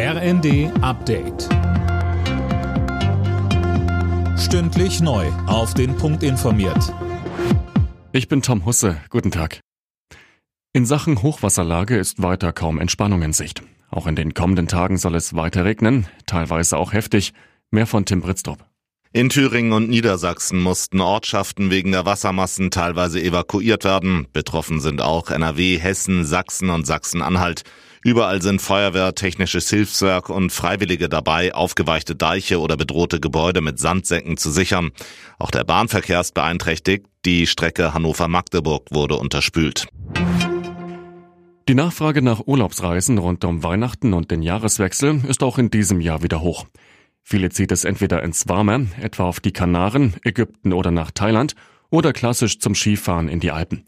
RND Update. Stündlich neu. Auf den Punkt informiert. Ich bin Tom Husse. Guten Tag. In Sachen Hochwasserlage ist weiter kaum Entspannung in Sicht. Auch in den kommenden Tagen soll es weiter regnen, teilweise auch heftig. Mehr von Tim Britztrup. In Thüringen und Niedersachsen mussten Ortschaften wegen der Wassermassen teilweise evakuiert werden. Betroffen sind auch NRW, Hessen, Sachsen und Sachsen-Anhalt. Überall sind Feuerwehr, technisches Hilfswerk und Freiwillige dabei, aufgeweichte Deiche oder bedrohte Gebäude mit Sandsäcken zu sichern. Auch der Bahnverkehr ist beeinträchtigt. Die Strecke Hannover-Magdeburg wurde unterspült. Die Nachfrage nach Urlaubsreisen rund um Weihnachten und den Jahreswechsel ist auch in diesem Jahr wieder hoch. Viele zieht es entweder ins Warme, etwa auf die Kanaren, Ägypten oder nach Thailand, oder klassisch zum Skifahren in die Alpen.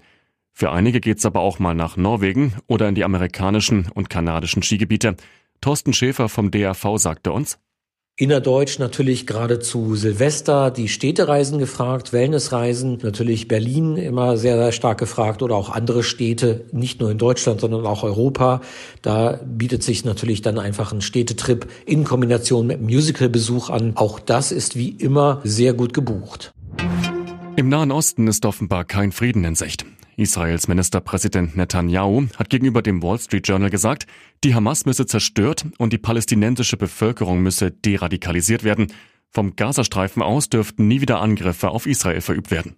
Für einige geht's aber auch mal nach Norwegen oder in die amerikanischen und kanadischen Skigebiete. Thorsten Schäfer vom DAV sagte uns, Innerdeutsch natürlich gerade zu Silvester die Städtereisen gefragt, Wellnessreisen, natürlich Berlin immer sehr, sehr stark gefragt oder auch andere Städte, nicht nur in Deutschland, sondern auch Europa. Da bietet sich natürlich dann einfach ein Städtetrip in Kombination mit Musicalbesuch an. Auch das ist wie immer sehr gut gebucht. Im Nahen Osten ist offenbar kein Frieden in Sicht. Israels Ministerpräsident Netanyahu hat gegenüber dem Wall Street Journal gesagt, die Hamas müsse zerstört und die palästinensische Bevölkerung müsse deradikalisiert werden. Vom Gazastreifen aus dürften nie wieder Angriffe auf Israel verübt werden.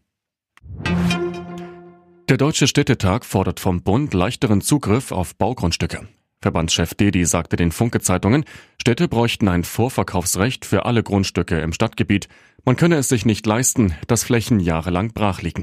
Der Deutsche Städtetag fordert vom Bund leichteren Zugriff auf Baugrundstücke. Verbandschef Dedi sagte den Funke-Zeitungen, Städte bräuchten ein Vorverkaufsrecht für alle Grundstücke im Stadtgebiet. Man könne es sich nicht leisten, dass Flächen jahrelang brach liegen.